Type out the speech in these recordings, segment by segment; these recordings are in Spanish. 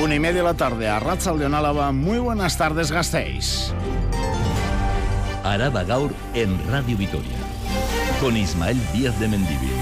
Una y media de la tarde a Ratzal de Álava. Muy buenas tardes, Gasteiz. Araba Gaur en Radio Vitoria. Con Ismael Díaz de Mendivil.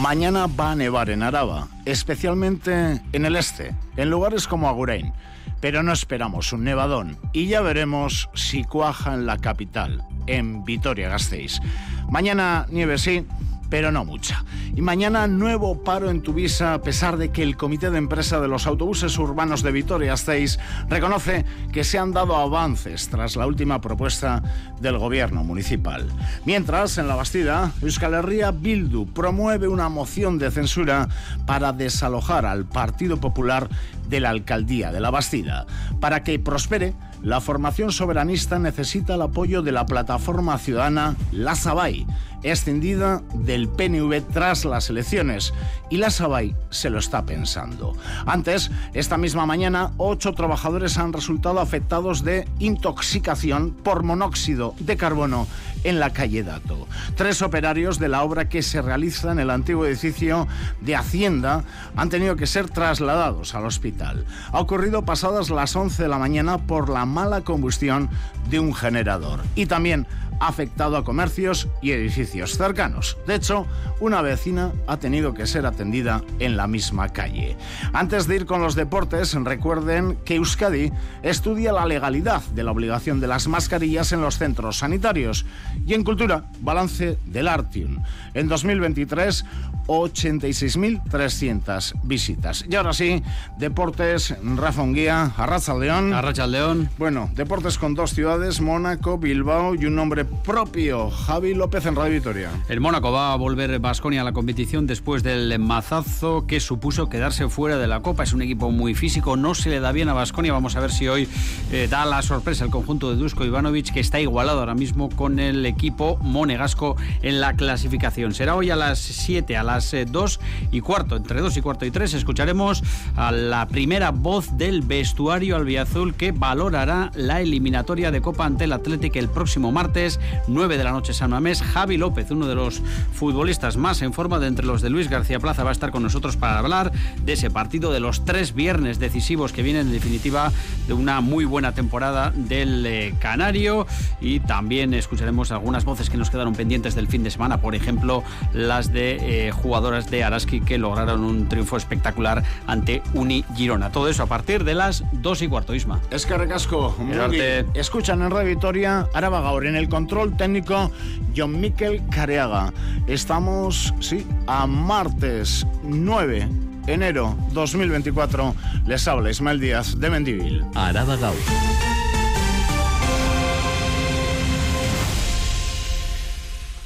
Mañana va a nevar en Araba, especialmente en el este, en lugares como Agurain. Pero no esperamos un nevadón y ya veremos si cuaja en la capital, en Vitoria-Gasteiz. Mañana nieve sí, pero no mucha. Y mañana nuevo paro en Tuvisa a pesar de que el Comité de Empresa de los Autobuses Urbanos de Vitoria-Gasteiz reconoce que se han dado avances tras la última propuesta del gobierno municipal. Mientras, en la Bastida, Euskal Herria Bildu promueve una moción de censura para desalojar al Partido Popular de la alcaldía de la Bastida. Para que prospere, la formación soberanista necesita el apoyo de la plataforma ciudadana La Sabay, extendida del PNV tras las elecciones, y La Sabay se lo está pensando. Antes, esta misma mañana, ocho trabajadores han resultado afectados de intoxicación por monóxido de carbono en la calle Dato. Tres operarios de la obra que se realiza en el antiguo edificio de Hacienda han tenido que ser trasladados al hospital. Ha ocurrido pasadas las 11 de la mañana por la mala combustión de un generador. Y también ha afectado a comercios y edificios cercanos. De hecho, una vecina ha tenido que ser atendida en la misma calle. Antes de ir con los deportes, recuerden que Euskadi estudia la legalidad de la obligación de las mascarillas en los centros sanitarios. Y en cultura, balance del Artium. En 2023, 86.300 visitas. Y ahora sí, deportes, Rafa Unguía, Arrachaldeón. Arrachaldeón. Bueno, deportes con dos ciudades, Mónaco, Bilbao y un nombre propio, Javi López en Radio Vitoria. El Mónaco va a volver Basconia a la competición después del mazazo que supuso quedarse fuera de la Copa. Es un equipo muy físico, no se le da bien a Basconia. Vamos a ver si hoy eh, da la sorpresa el conjunto de Dusko Ivanovic, que está igualado ahora mismo con el equipo monegasco en la clasificación. Será hoy a las 7, a las 2 eh, y cuarto, entre 2 y cuarto y 3, escucharemos a la primera voz del vestuario albiazul que valorará la eliminatoria de Copa ante el Athletic el próximo martes, 9 de la noche San Mamés. Javi López, uno de los futbolistas más en forma de entre los de Luis García Plaza, va a estar con nosotros para hablar de ese partido, de los tres viernes decisivos que vienen en definitiva de una muy buena temporada del eh, Canario y también escucharemos algunas voces que nos quedaron pendientes del fin de semana, por ejemplo, las de eh, jugadoras de Araski que lograron un triunfo espectacular ante Uni Girona. Todo eso a partir de las 2 y cuarto, Isma. Es que recasco. Escuchan en Radio Vitoria, Araba Gaur, en el control técnico, John Miquel Careaga. Estamos, sí, a martes 9 enero 2024. Les habla Ismael Díaz de Mendivil. Araba Gaur.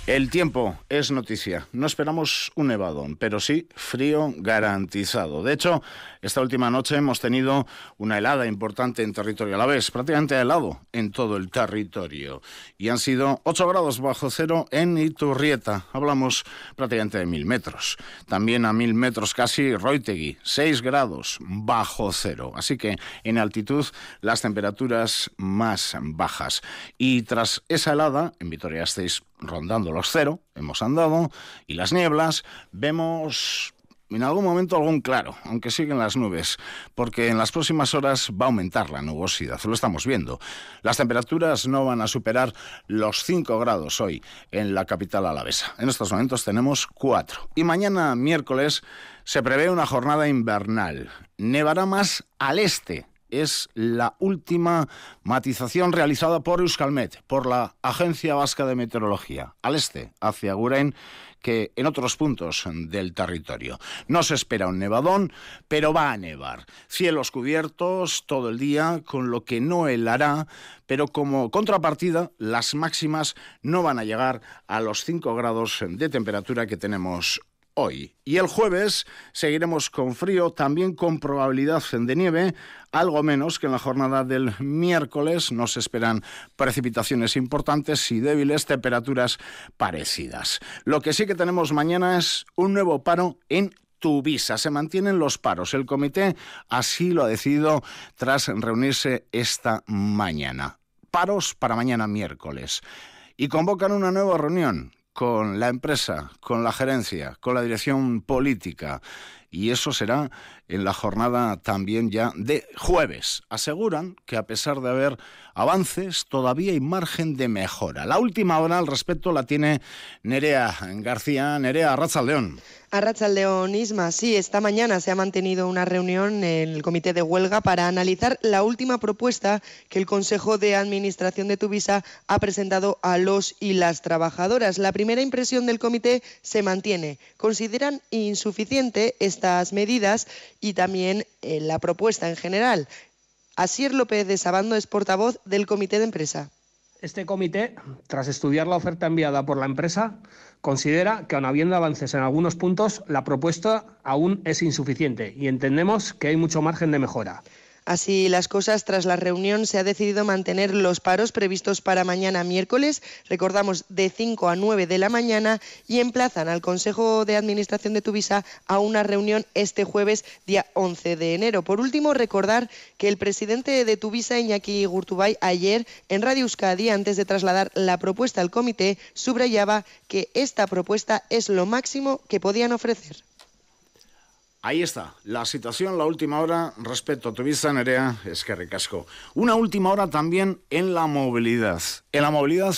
El tiempo es noticia. No esperamos un nevadón, pero sí frío garantizado. De hecho, esta última noche hemos tenido una helada importante en territorio la vez, prácticamente helado en todo el territorio. Y han sido 8 grados bajo cero en Iturrieta. Hablamos prácticamente de mil metros. También a mil metros casi Roitegui, 6 grados bajo cero. Así que en altitud las temperaturas más bajas. Y tras esa helada, en Vitoria estáis rondando los cero, hemos andado, y las nieblas, vemos en algún momento algún claro, aunque siguen las nubes, porque en las próximas horas va a aumentar la nubosidad, lo estamos viendo. Las temperaturas no van a superar los 5 grados hoy en la capital alavesa. En estos momentos tenemos 4. Y mañana, miércoles, se prevé una jornada invernal. Nevará más al este, es la última matización realizada por Euskalmet, por la Agencia Vasca de Meteorología, al este, hacia Guren, que en otros puntos del territorio. No se espera un nevadón, pero va a nevar. Cielos cubiertos todo el día, con lo que no helará, pero como contrapartida, las máximas no van a llegar a los 5 grados de temperatura que tenemos hoy. Y el jueves seguiremos con frío, también con probabilidad de nieve, algo menos que en la jornada del miércoles. Nos esperan precipitaciones importantes y débiles, temperaturas parecidas. Lo que sí que tenemos mañana es un nuevo paro en Tuvisa. Se mantienen los paros. El comité así lo ha decidido tras reunirse esta mañana. Paros para mañana miércoles. Y convocan una nueva reunión con la empresa, con la gerencia, con la dirección política. Y eso será en la jornada también ya de jueves. Aseguran que a pesar de haber avances, todavía hay margen de mejora. La última hora al respecto la tiene Nerea García. Nerea León. Arrachaldeón Isma, sí, esta mañana se ha mantenido una reunión en el comité de huelga para analizar la última propuesta que el Consejo de Administración de Tuvisa ha presentado a los y las trabajadoras. La primera impresión del comité se mantiene. Consideran insuficiente estas medidas y también eh, la propuesta en general. Asier López de Sabando es portavoz del comité de empresa. Este comité, tras estudiar la oferta enviada por la empresa, considera que, aun habiendo avances en algunos puntos, la propuesta aún es insuficiente y entendemos que hay mucho margen de mejora. Así las cosas, tras la reunión se ha decidido mantener los paros previstos para mañana miércoles, recordamos de 5 a 9 de la mañana, y emplazan al Consejo de Administración de Tuvisa a una reunión este jueves, día 11 de enero. Por último, recordar que el presidente de Tuvisa, Iñaki Gurtubay, ayer en Radio Euskadi, antes de trasladar la propuesta al comité, subrayaba que esta propuesta es lo máximo que podían ofrecer. Ahí está, la situación, la última hora respecto a Tuvisa Nerea, es que recasco. Una última hora también en la movilidad, en la movilidad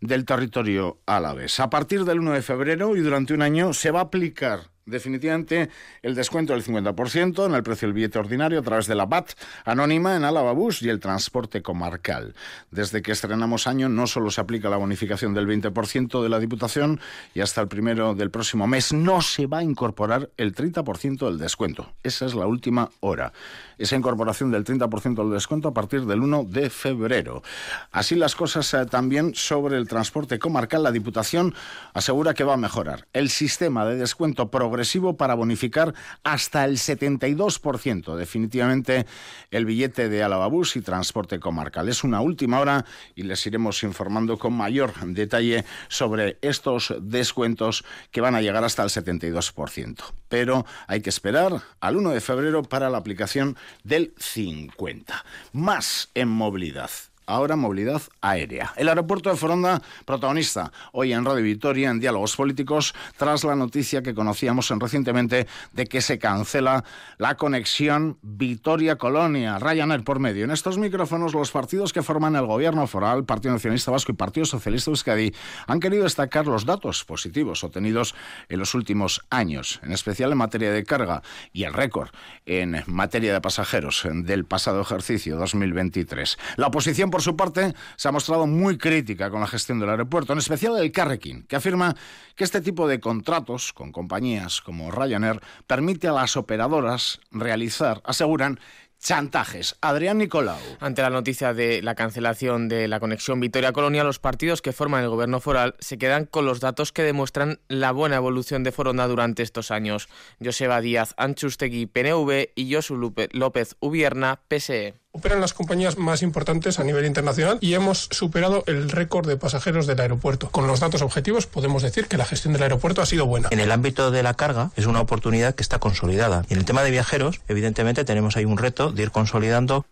del territorio álaves. A partir del 1 de febrero y durante un año se va a aplicar definitivamente el descuento del 50% en el precio del billete ordinario a través de la BAT anónima en Álava Bus y el transporte comarcal. Desde que estrenamos año no solo se aplica la bonificación del 20% de la Diputación y hasta el primero del próximo mes no se va a incorporar el 30% del descuento. Esa es la última hora. Esa incorporación del 30% del descuento a partir del 1 de febrero. Así las cosas eh, también sobre el transporte comarcal, la Diputación asegura que va a mejorar el sistema de descuento progresivo para bonificar hasta el 72% definitivamente el billete de Alavabús y transporte comarcal. Es una última hora y les iremos informando con mayor detalle sobre estos descuentos que van a llegar hasta el 72%. Pero hay que esperar al 1 de febrero para la aplicación del 50%. Más en movilidad ahora movilidad aérea. El aeropuerto de Foronda, protagonista hoy en Radio Victoria en Diálogos Políticos, tras la noticia que conocíamos recientemente de que se cancela la conexión Vitoria-Colonia, Ryanair por medio. En estos micrófonos, los partidos que forman el gobierno foral, Partido Nacionalista Vasco y Partido Socialista Euskadi, han querido destacar los datos positivos obtenidos en los últimos años, en especial en materia de carga y el récord en materia de pasajeros del pasado ejercicio 2023. La oposición por su parte, se ha mostrado muy crítica con la gestión del aeropuerto, en especial el Carrequín, que afirma que este tipo de contratos con compañías como Ryanair permite a las operadoras realizar, aseguran, chantajes. Adrián Nicolau. Ante la noticia de la cancelación de la conexión Vitoria-Colonia, los partidos que forman el gobierno foral se quedan con los datos que demuestran la buena evolución de Foronda durante estos años. Joseba Díaz Anchustegui, PNV y Josu López Ubierna, PSE operan las compañías más importantes a nivel internacional y hemos superado el récord de pasajeros del aeropuerto. Con los datos objetivos podemos decir que la gestión del aeropuerto ha sido buena. En el ámbito de la carga es una oportunidad que está consolidada. Y en el tema de viajeros, evidentemente tenemos ahí un reto de ir consolidando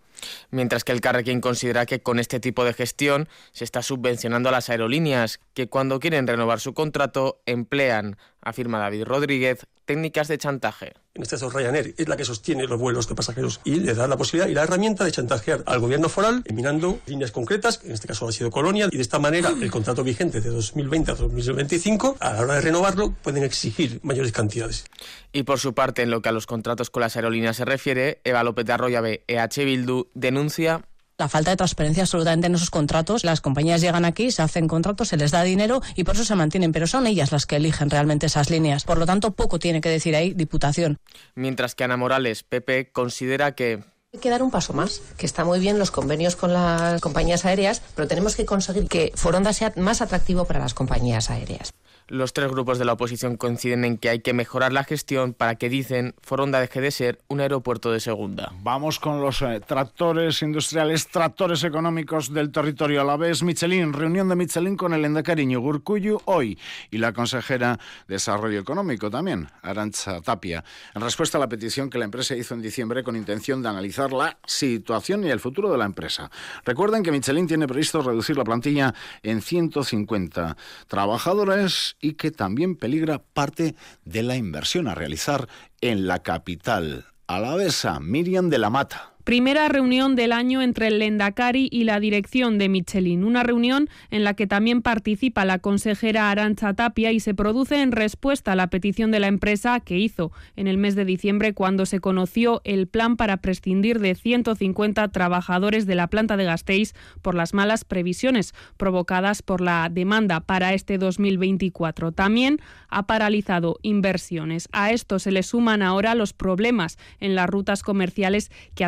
mientras que el Carrequín considera que con este tipo de gestión se está subvencionando a las aerolíneas, que cuando quieren renovar su contrato emplean, afirma David Rodríguez, técnicas de chantaje. En este caso Ryanair es la que sostiene los vuelos de pasajeros y le da la posibilidad y la herramienta de chantajear al gobierno foral eliminando líneas concretas, que en este caso ha sido Colonia, y de esta manera el contrato vigente de 2020 a 2025, a la hora de renovarlo, pueden exigir mayores cantidades. Y por su parte, en lo que a los contratos con las aerolíneas se refiere, Eva López de Arroyave, EH Bildu, denuncia la falta de transparencia absolutamente en esos contratos. Las compañías llegan aquí, se hacen contratos, se les da dinero y por eso se mantienen, pero son ellas las que eligen realmente esas líneas. Por lo tanto, poco tiene que decir ahí Diputación. Mientras que Ana Morales, PP, considera que hay que dar un paso más, que está muy bien los convenios con las compañías aéreas, pero tenemos que conseguir que Foronda sea más atractivo para las compañías aéreas. Los tres grupos de la oposición coinciden en que hay que mejorar la gestión para que, dicen, Foronda deje de ser un aeropuerto de segunda. Vamos con los eh, tractores industriales, tractores económicos del territorio a la vez. Michelin, reunión de Michelin con el Endacariño Gurcuyu hoy y la consejera de Desarrollo Económico también, Arancha Tapia, en respuesta a la petición que la empresa hizo en diciembre con intención de analizar la situación y el futuro de la empresa. Recuerden que Michelin tiene previsto reducir la plantilla en 150 trabajadores y que también peligra parte de la inversión a realizar en la capital alavesa, Miriam de la Mata. Primera reunión del año entre el Lendakari y la dirección de Michelin. Una reunión en la que también participa la consejera Arancha Tapia y se produce en respuesta a la petición de la empresa que hizo en el mes de diciembre cuando se conoció el plan para prescindir de 150 trabajadores de la planta de Gasteiz por las malas previsiones provocadas por la demanda para este 2024. También ha paralizado inversiones. A esto se le suman ahora los problemas en las rutas comerciales que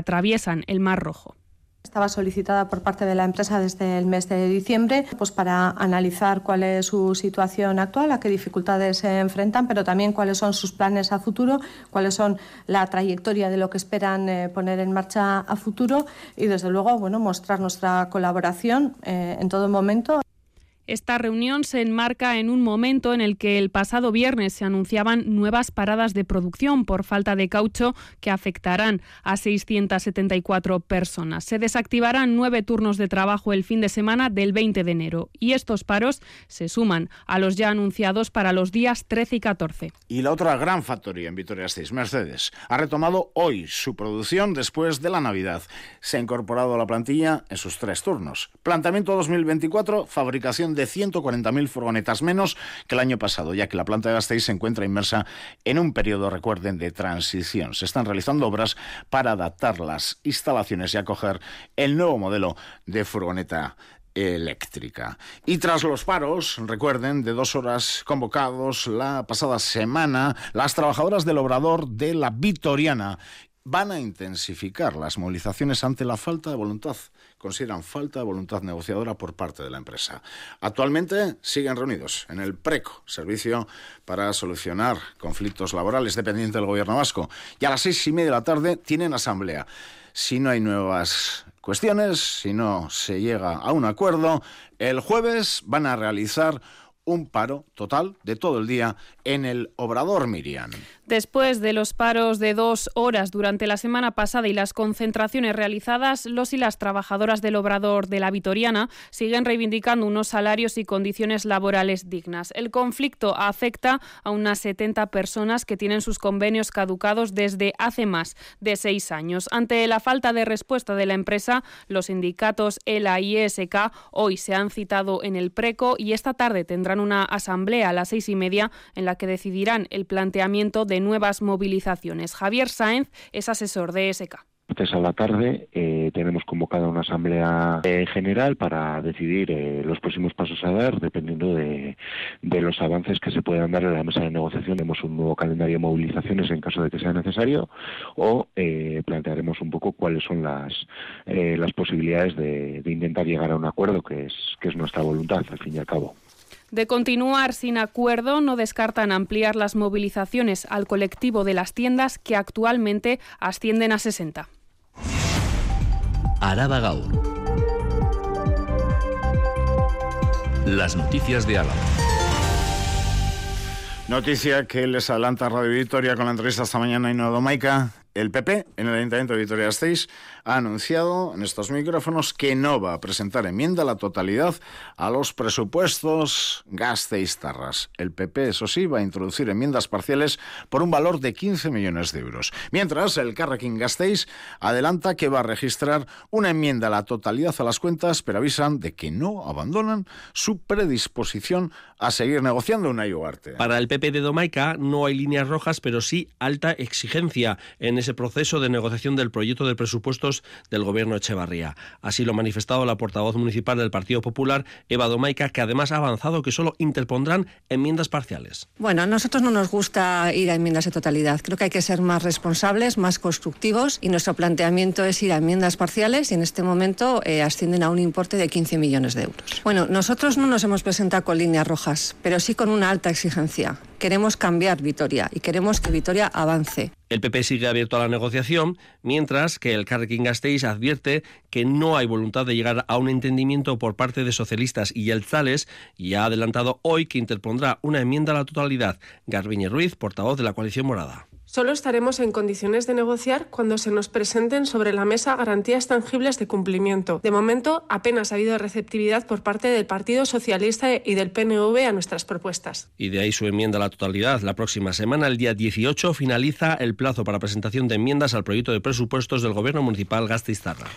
el Mar Rojo. Estaba solicitada por parte de la empresa desde el mes de diciembre pues para analizar cuál es su situación actual, a qué dificultades se enfrentan, pero también cuáles son sus planes a futuro, cuáles son la trayectoria de lo que esperan eh, poner en marcha a futuro y desde luego bueno, mostrar nuestra colaboración eh, en todo momento. Esta reunión se enmarca en un momento en el que el pasado viernes se anunciaban nuevas paradas de producción por falta de caucho que afectarán a 674 personas. Se desactivarán nueve turnos de trabajo el fin de semana del 20 de enero y estos paros se suman a los ya anunciados para los días 13 y 14. Y la otra gran factoría en Vitoria 6, Mercedes, ha retomado hoy su producción después de la Navidad. Se ha incorporado a la plantilla en sus tres turnos. Planteamiento 2024, fabricación de 140.000 furgonetas menos que el año pasado, ya que la planta de Gasteiz se encuentra inmersa en un periodo, recuerden, de transición. Se están realizando obras para adaptar las instalaciones y acoger el nuevo modelo de furgoneta eléctrica. Y tras los paros, recuerden, de dos horas convocados la pasada semana, las trabajadoras del obrador de la Vitoriana van a intensificar las movilizaciones ante la falta de voluntad. Consideran falta de voluntad negociadora por parte de la empresa. Actualmente siguen reunidos en el PRECO, Servicio para Solucionar Conflictos Laborales dependiente del Gobierno Vasco. Y a las seis y media de la tarde tienen asamblea. Si no hay nuevas cuestiones, si no se llega a un acuerdo, el jueves van a realizar un paro total de todo el día en el Obrador Miriam. Después de los paros de dos horas durante la semana pasada y las concentraciones realizadas, los y las trabajadoras del Obrador de la Vitoriana siguen reivindicando unos salarios y condiciones laborales dignas. El conflicto afecta a unas 70 personas que tienen sus convenios caducados desde hace más de seis años. Ante la falta de respuesta de la empresa, los sindicatos ELA y ESK hoy se han citado en el PRECO y esta tarde tendrán una asamblea a las seis y media en la que decidirán el planteamiento de nuevas movilizaciones. Javier Sáenz es asesor de ESK a la tarde eh, tenemos convocada una asamblea eh, general para decidir eh, los próximos pasos a dar dependiendo de, los avances que se puedan dar en la mesa de negociación. Tenemos un nuevo calendario de movilizaciones en caso de que sea necesario o plantearemos un poco cuáles son las, las posibilidades de, de, intentar llegar a un acuerdo que es, que es nuestra voluntad al fin y al cabo. De continuar sin acuerdo, no descartan ampliar las movilizaciones al colectivo de las tiendas que actualmente ascienden a 60. Araba Gaur. Las noticias de Álava. Noticia que les adelanta Radio Victoria con la entrevista esta mañana en Domaica. El PP en el Ayuntamiento de Vitoria-Gasteiz ha anunciado en estos micrófonos que no va a presentar enmienda a la totalidad a los presupuestos Gasteiz-Tarras. El PP, eso sí, va a introducir enmiendas parciales por un valor de 15 millones de euros. Mientras, el Carrequín Gasteiz adelanta que va a registrar una enmienda a la totalidad a las cuentas, pero avisan de que no abandonan su predisposición a seguir negociando una IUARTE. Para el PP de Domaica no hay líneas rojas, pero sí alta exigencia en ese proceso de negociación del proyecto de presupuestos del gobierno Echevarría. Así lo ha manifestado la portavoz municipal del Partido Popular, Eva Domaica, que además ha avanzado que solo interpondrán enmiendas parciales. Bueno, a nosotros no nos gusta ir a enmiendas de totalidad. Creo que hay que ser más responsables, más constructivos y nuestro planteamiento es ir a enmiendas parciales y en este momento eh, ascienden a un importe de 15 millones de euros. Bueno, nosotros no nos hemos presentado con líneas rojas, pero sí con una alta exigencia. Queremos cambiar Vitoria y queremos que Vitoria avance. El PP sigue abierto a la negociación, mientras que el Carrequín Gasteiz advierte que no hay voluntad de llegar a un entendimiento por parte de socialistas y Zales y ha adelantado hoy que interpondrá una enmienda a la totalidad. Garbiñe Ruiz, portavoz de la coalición morada. Solo estaremos en condiciones de negociar cuando se nos presenten sobre la mesa garantías tangibles de cumplimiento. De momento, apenas ha habido receptividad por parte del Partido Socialista y del PNV a nuestras propuestas. Y de ahí su enmienda a la totalidad. La próxima semana, el día 18, finaliza el plazo para presentación de enmiendas al proyecto de presupuestos del Gobierno Municipal Gasteiztarra.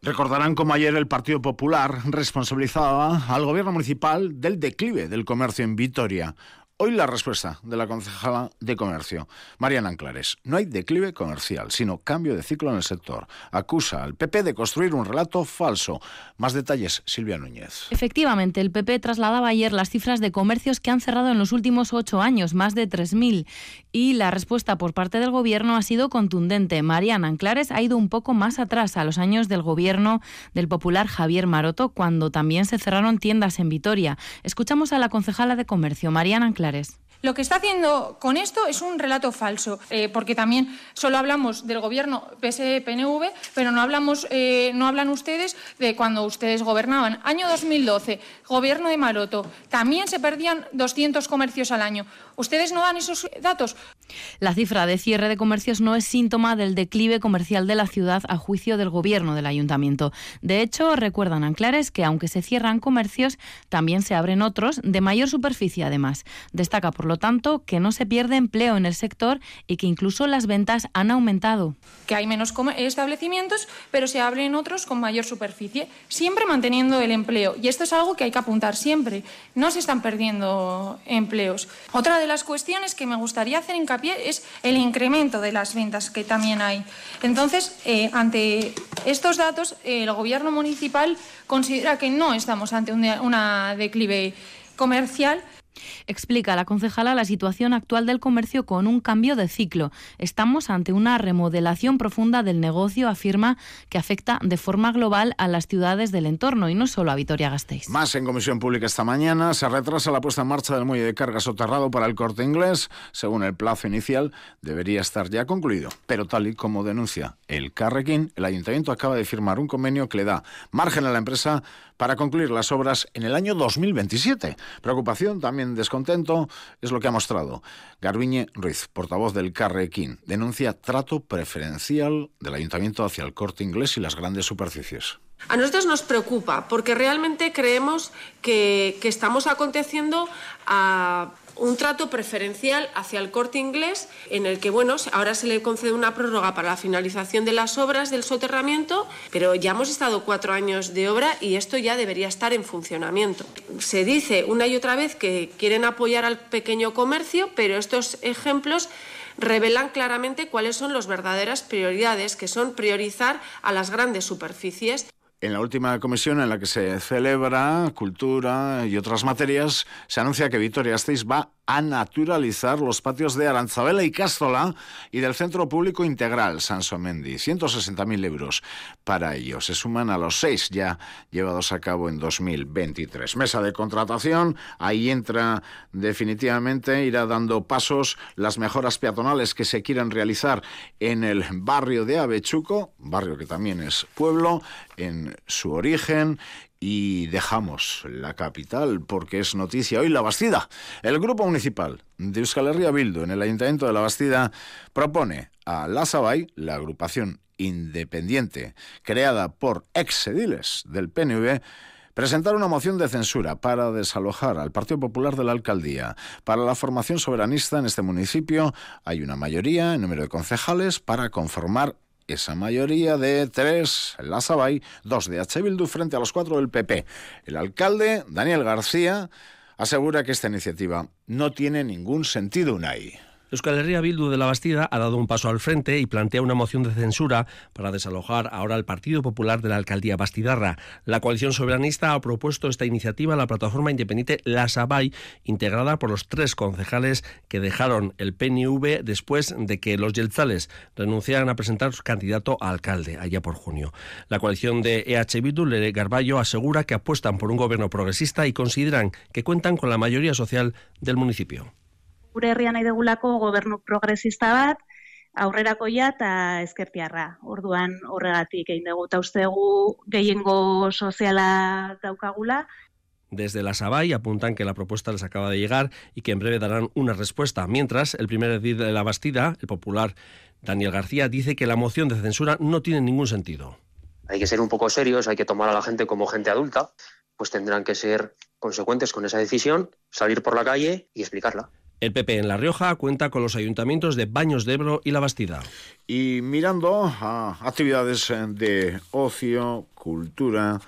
Recordarán como ayer el Partido Popular responsabilizaba al gobierno municipal del declive del comercio en Vitoria. Hoy la respuesta de la concejala de Comercio, Mariana Anclares. No hay declive comercial, sino cambio de ciclo en el sector. Acusa al PP de construir un relato falso. Más detalles, Silvia Núñez. Efectivamente, el PP trasladaba ayer las cifras de comercios que han cerrado en los últimos ocho años, más de 3.000. Y la respuesta por parte del Gobierno ha sido contundente. Mariana Anclares ha ido un poco más atrás, a los años del Gobierno del popular Javier Maroto, cuando también se cerraron tiendas en Vitoria. Escuchamos a la concejala de Comercio, Mariana Anclares. Lo que está haciendo con esto es un relato falso, eh, porque también solo hablamos del gobierno PSE-PNV, pero no, hablamos, eh, no hablan ustedes de cuando ustedes gobernaban. Año 2012, gobierno de Maroto, también se perdían 200 comercios al año. ¿Ustedes no dan esos datos? La cifra de cierre de comercios no es síntoma del declive comercial de la ciudad a juicio del gobierno del ayuntamiento. De hecho, recuerdan Anclares que aunque se cierran comercios, también se abren otros de mayor superficie además. Destaca, por lo tanto, que no se pierde empleo en el sector y que incluso las ventas han aumentado. Que hay menos establecimientos, pero se abren otros con mayor superficie, siempre manteniendo el empleo. Y esto es algo que hay que apuntar siempre. No se están perdiendo empleos. Otra de las cuestiones que me gustaría hacer hincapié es el incremento de las ventas que también hay. Entonces, eh, ante estos datos, el Gobierno municipal considera que no estamos ante una declive comercial, Explica la concejala la situación actual del comercio con un cambio de ciclo. Estamos ante una remodelación profunda del negocio, afirma, que afecta de forma global a las ciudades del entorno y no solo a Vitoria-Gasteiz. Más en Comisión Pública esta mañana. Se retrasa la puesta en marcha del muelle de carga soterrado para el corte inglés. Según el plazo inicial, debería estar ya concluido. Pero tal y como denuncia el Carrequín, el ayuntamiento acaba de firmar un convenio que le da margen a la empresa para concluir las obras en el año 2027. Preocupación, también descontento, es lo que ha mostrado Garbiñe Ruiz, portavoz del Carrequín. Denuncia trato preferencial del ayuntamiento hacia el corte inglés y las grandes superficies. A nosotros nos preocupa porque realmente creemos que, que estamos aconteciendo a un trato preferencial hacia el corte inglés en el que, bueno, ahora se le concede una prórroga para la finalización de las obras del soterramiento, pero ya hemos estado cuatro años de obra y esto ya debería estar en funcionamiento. Se dice una y otra vez que quieren apoyar al pequeño comercio, pero estos ejemplos revelan claramente cuáles son las verdaderas prioridades, que son priorizar a las grandes superficies. En la última comisión en la que se celebra cultura y otras materias, se anuncia que Vitoria Gasteiz va a naturalizar los patios de Aranzabela y Cástola y del Centro Público Integral Sansomendi. 160.000 euros para ello. Se suman a los seis ya llevados a cabo en 2023. Mesa de contratación, ahí entra definitivamente, irá dando pasos las mejoras peatonales que se quieran realizar en el barrio de Avechuco, barrio que también es pueblo, en su origen y dejamos la capital porque es noticia hoy la Bastida. El grupo municipal de Euskal Herria Bildu en el Ayuntamiento de la Bastida propone a la Sabay, la agrupación independiente creada por ex ediles del PNV, presentar una moción de censura para desalojar al Partido Popular de la alcaldía. Para la formación soberanista en este municipio hay una mayoría en número de concejales para conformar esa mayoría de tres la Sabay, dos de H. Bildu frente a los cuatro del PP. El alcalde, Daniel García, asegura que esta iniciativa no tiene ningún sentido, Unai. Euskal Herria Bildu de la Bastida ha dado un paso al frente y plantea una moción de censura para desalojar ahora al Partido Popular de la alcaldía Bastidarra. La coalición soberanista ha propuesto esta iniciativa a la plataforma independiente La Sabay, integrada por los tres concejales que dejaron el PNV después de que los yelzales renunciaran a presentar su candidato a alcalde allá por junio. La coalición de EH Bildu, Lere Garballo, asegura que apuestan por un gobierno progresista y consideran que cuentan con la mayoría social del municipio. Gure herrian nahi degulako gobernu progresista bat, aurrerakoia eta ezkertiarra. Orduan horregatik egin dugu eta uste dugu gehiengo soziala daukagula Desde la Sabay apuntan que la propuesta les acaba de llegar y que en breve darán una respuesta. Mientras, el primer edil de la Bastida, el popular Daniel García, dice que la moción de censura no tiene ningún sentido. Hay que ser un poco serios, hay que tomar a la gente como gente adulta, pues tendrán que ser consecuentes con esa decisión, salir por la calle y explicarla. El PP en La Rioja cuenta con los ayuntamientos de Baños de Ebro y La Bastida. Y mirando a actividades de ocio, cultura,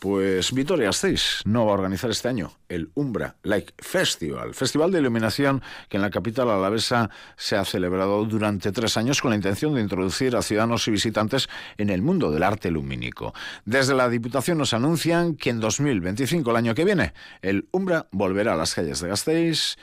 pues Vitoria 6 no va a organizar este año el Umbra Like Festival, festival de iluminación que en la capital alavesa se ha celebrado durante tres años con la intención de introducir a ciudadanos y visitantes en el mundo del arte lumínico. Desde la Diputación nos anuncian que en 2025, el año que viene, el Umbra volverá a las calles de Gasteiz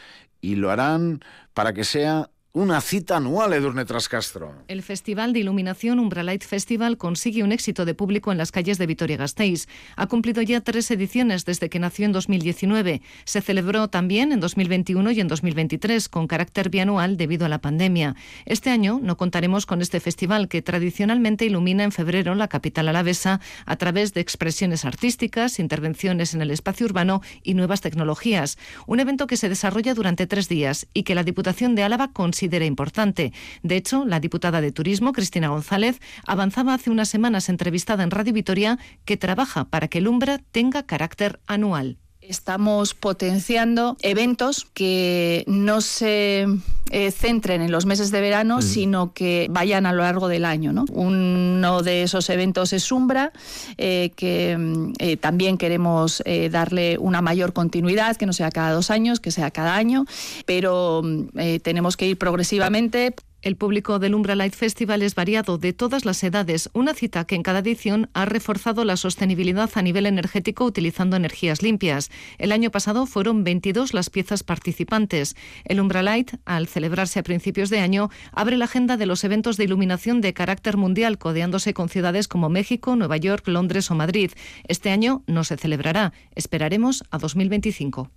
y lo harán para que sea una cita anual, Edurne Trascastro. El Festival de Iluminación Umbralight Festival consigue un éxito de público en las calles de Vitoria-Gasteiz. Ha cumplido ya tres ediciones desde que nació en 2019. Se celebró también en 2021 y en 2023 con carácter bianual debido a la pandemia. Este año no contaremos con este festival que tradicionalmente ilumina en febrero la capital alavesa a través de expresiones artísticas, intervenciones en el espacio urbano y nuevas tecnologías. Un evento que se desarrolla durante tres días y que la Diputación de Álava consigue considera importante. De hecho, la diputada de Turismo, Cristina González, avanzaba hace unas semanas entrevistada en Radio Vitoria que trabaja para que el Umbra tenga carácter anual. Estamos potenciando eventos que no se eh, centren en los meses de verano, sino que vayan a lo largo del año. Uno de esos eventos es Umbra, eh, que mm, eh, también queremos darle una mayor continuidad, que no sea cada dos años, que sea cada año, pero mm, tenemos que ir progresivamente. El público del Umbra Light Festival es variado de todas las edades, una cita que en cada edición ha reforzado la sostenibilidad a nivel energético utilizando energías limpias. El año pasado fueron 22 las piezas participantes. El Umbra Light, al celebrarse a principios de año, abre la agenda de los eventos de iluminación de carácter mundial, codeándose con ciudades como México, Nueva York, Londres o Madrid. Este año no se celebrará. Esperaremos a 2025.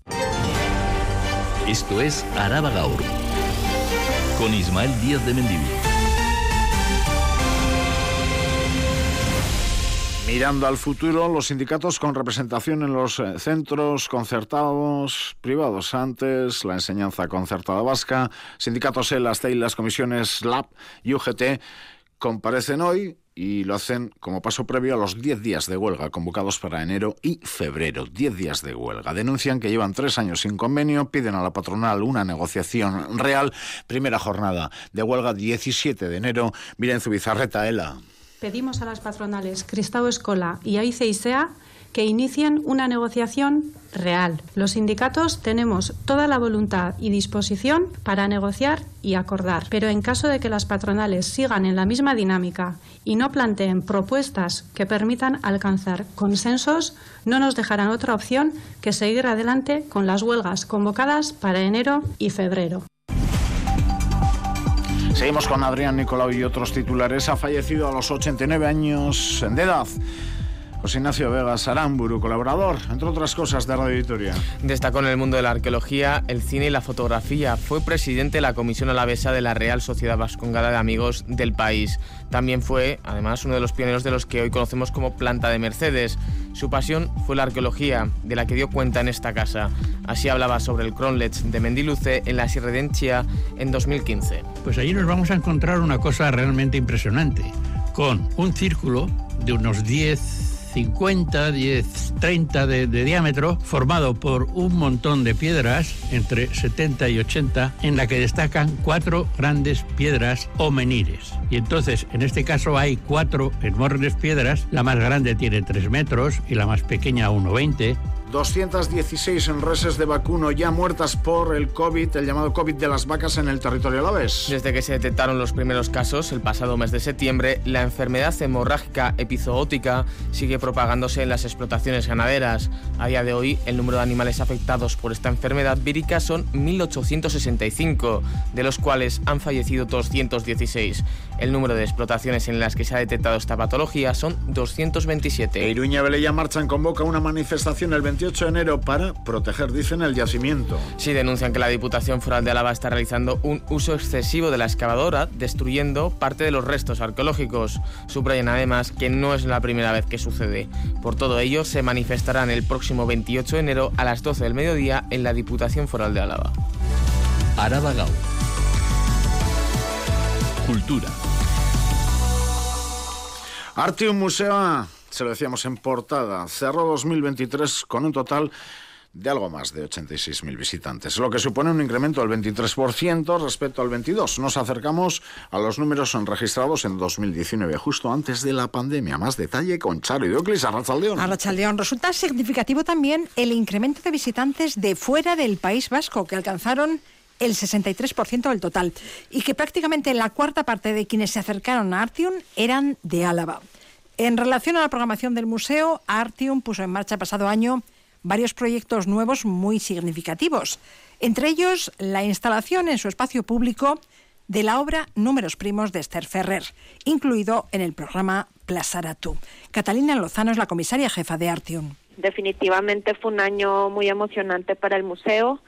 Esto es Araba con Ismael Díaz de Mendivil. Mirando al futuro, los sindicatos con representación en los eh, centros concertados privados antes, la enseñanza concertada vasca, sindicatos ELAS, y las comisiones LAB y UGT comparecen hoy y lo hacen como paso previo a los 10 días de huelga convocados para enero y febrero. 10 días de huelga. Denuncian que llevan tres años sin convenio, piden a la patronal una negociación real. Primera jornada de huelga 17 de enero. Miren su bizarreta, Ela. Pedimos a las patronales Cristau Escola y que inicien una negociación real. Los sindicatos tenemos toda la voluntad y disposición para negociar y acordar, pero en caso de que las patronales sigan en la misma dinámica y no planteen propuestas que permitan alcanzar consensos, no nos dejarán otra opción que seguir adelante con las huelgas convocadas para enero y febrero. Seguimos con Adrián Nicolau y otros titulares. Ha fallecido a los 89 años de edad. José Ignacio Vegas Aramburu, colaborador, entre otras cosas, de Radio Victoria. Destacó en el mundo de la arqueología, el cine y la fotografía. Fue presidente de la Comisión Alavesa de la Real Sociedad Vascongada de Amigos del país. También fue, además, uno de los pioneros de los que hoy conocemos como Planta de Mercedes. Su pasión fue la arqueología, de la que dio cuenta en esta casa. Así hablaba sobre el Cronlech de Mendiluce en la Sirredentia en 2015. Pues allí nos vamos a encontrar una cosa realmente impresionante, con un círculo de unos 10 50, 10, 30 de, diámetro, formado por un montón de piedras, entre 70 y 80, en la que destacan cuatro grandes piedras o menires. Y entonces, en este caso, hay cuatro enormes piedras. La más grande tiene 3 metros y la más pequeña 1,20 216 reses de vacuno ya muertas por el COVID, el llamado COVID de las vacas en el territorio alavés. Desde que se detectaron los primeros casos el pasado mes de septiembre, la enfermedad hemorrágica epizoótica sigue propagándose en las explotaciones ganaderas. A día de hoy, el número de animales afectados por esta enfermedad vírica son 1.865, de los cuales han fallecido 216. El número de explotaciones en las que se ha detectado esta patología son 227. Iruña Velella Marchan convoca una manifestación el 28 18 de enero para proteger, dicen, el yacimiento. Sí, denuncian que la Diputación Foral de Álava está realizando un uso excesivo de la excavadora, destruyendo parte de los restos arqueológicos. Subrayan además que no es la primera vez que sucede. Por todo ello, se manifestarán el próximo 28 de enero a las 12 del mediodía en la Diputación Foral de Álava. Araba Gau. Cultura. Artium Museo, se lo decíamos en portada, cerró 2023 con un total de algo más de 86.000 visitantes, lo que supone un incremento del 23% respecto al 22. Nos acercamos a los números registrados en 2019, justo antes de la pandemia. Más detalle con Charo Idioclis, Arrachaldeón. Arrachaldeón. Resulta significativo también el incremento de visitantes de fuera del País Vasco, que alcanzaron el 63% del total, y que prácticamente la cuarta parte de quienes se acercaron a Artium eran de Álava. En relación a la programación del museo, Artium puso en marcha pasado año varios proyectos nuevos muy significativos, entre ellos la instalación en su espacio público de la obra Números Primos de Esther Ferrer, incluido en el programa Plasaratu. Catalina Lozano es la comisaria jefa de Artium. Definitivamente fue un año muy emocionante para el museo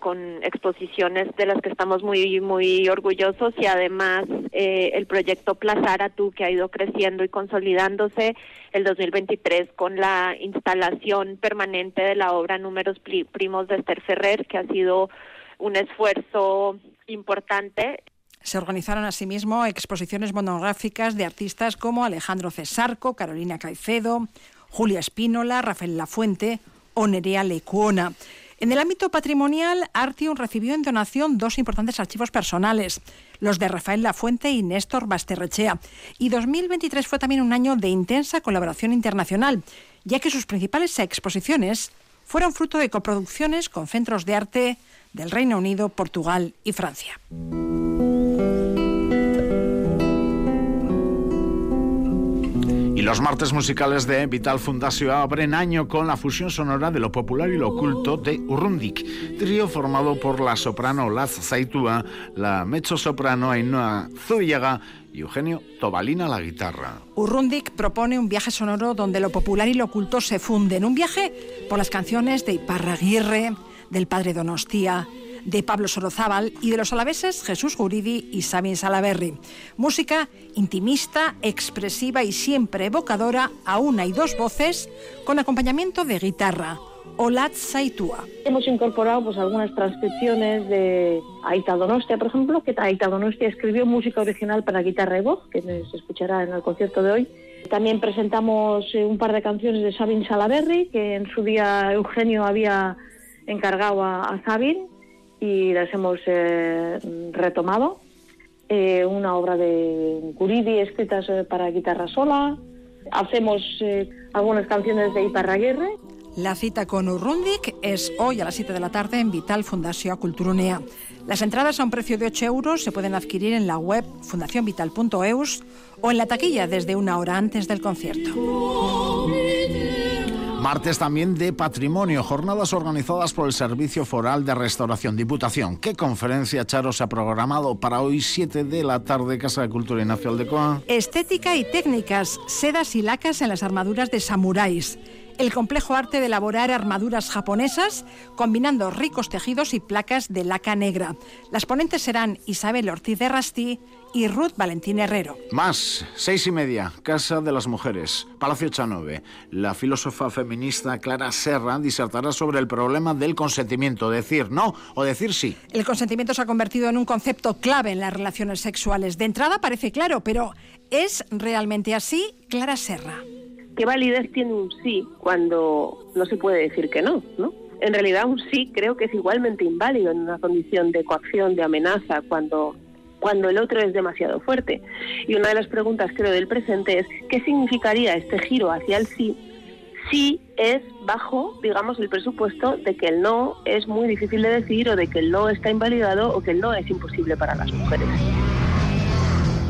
con exposiciones de las que estamos muy muy orgullosos y además eh, el proyecto Plazara Tú que ha ido creciendo y consolidándose el 2023 con la instalación permanente de la obra Números Primos de Esther Ferrer que ha sido un esfuerzo importante se organizaron asimismo exposiciones monográficas de artistas como Alejandro Cesarco, Carolina Caicedo, Julia Espínola, Rafael Lafuente o Nerea Lecuona. En el ámbito patrimonial, Artium recibió en donación dos importantes archivos personales, los de Rafael Lafuente y Néstor Basterrechea. Y 2023 fue también un año de intensa colaboración internacional, ya que sus principales exposiciones fueron fruto de coproducciones con centros de arte del Reino Unido, Portugal y Francia. Y los martes musicales de Vital Fundación abren año con la fusión sonora de lo popular y lo oculto de Urrundik, trío formado por la soprano Laz Zaitua, la mezzo-soprano Ainhoa Zubillaga y Eugenio Tobalina la guitarra. Urrundik propone un viaje sonoro donde lo popular y lo oculto se funden, un viaje por las canciones de Iparraguirre, del padre Donostia, de Pablo Sorozábal y de los alaveses Jesús Guridi y Sabin Salaberry. Música intimista, expresiva y siempre evocadora a una y dos voces con acompañamiento de guitarra. Olat Saitua. Hemos incorporado pues, algunas transcripciones de Aita Donostia, por ejemplo, que Aita Donostia escribió música original para guitarra y voz, que se escuchará en el concierto de hoy. También presentamos eh, un par de canciones de Sabin Salaberry, que en su día Eugenio había encargado a, a Sabin y las hemos eh, retomado. Eh, una obra de Guridi escritas eh, para guitarra sola. Hacemos algunas canciones de Iparraguirre. La cita con Urrundik es hoy a las 7 de la tarde en Vital Fundación Culturunea. Las entradas a un precio de 8 euros se pueden adquirir en la web fundacionvital.eus o en la taquilla desde una hora antes del concierto. Martes también de patrimonio, jornadas organizadas por el Servicio Foral de Restauración Diputación. ¿Qué conferencia, Charo, se ha programado para hoy 7 de la tarde, Casa de Cultura y Nacional de Coa? Estética y técnicas, sedas y lacas en las armaduras de samuráis el complejo arte de elaborar armaduras japonesas, combinando ricos tejidos y placas de laca negra. Las ponentes serán Isabel Ortiz de Rastí y Ruth Valentín Herrero. Más, seis y media, Casa de las Mujeres, Palacio Chanove. La filósofa feminista Clara Serra disertará sobre el problema del consentimiento, decir no o decir sí. El consentimiento se ha convertido en un concepto clave en las relaciones sexuales. De entrada parece claro, pero ¿es realmente así? Clara Serra. ¿Qué validez tiene un sí cuando no se puede decir que no? ¿no? En realidad un sí creo que es igualmente inválido en una condición de coacción, de amenaza, cuando, cuando el otro es demasiado fuerte. Y una de las preguntas creo del presente es, ¿qué significaría este giro hacia el sí si es bajo, digamos, el presupuesto de que el no es muy difícil de decir o de que el no está invalidado o que el no es imposible para las mujeres?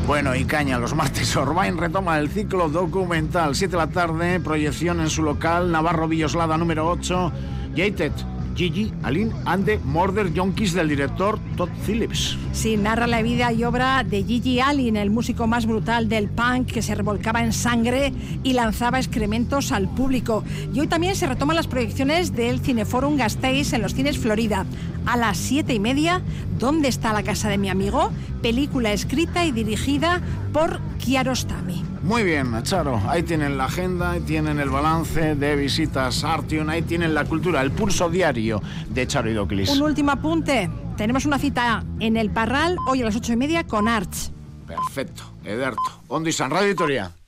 Bueno, y caña, los martes Orbain retoma el ciclo documental. 7 de la tarde, proyección en su local, Navarro Villoslada número 8. Yated, Gigi, Aline and the Murder Junkies del director Todd Phillips. Sí, narra la vida y obra de Gigi Allen, el músico más brutal del punk que se revolcaba en sangre y lanzaba excrementos al público. Y hoy también se retoman las proyecciones del Cineforum Gasteiz en los cines Florida. A las siete y media, ¿Dónde está la casa de mi amigo? Película escrita y dirigida por Kiarostami. Muy bien, Charo. Ahí tienen la agenda, ahí tienen el balance de visitas Artion, ahí tienen la cultura, el pulso diario de Charo y Doclis. Un último apunte. Tenemos una cita en el Parral hoy a las ocho y media con Arch. Perfecto. Ederto. Ondo San Radio Editorial.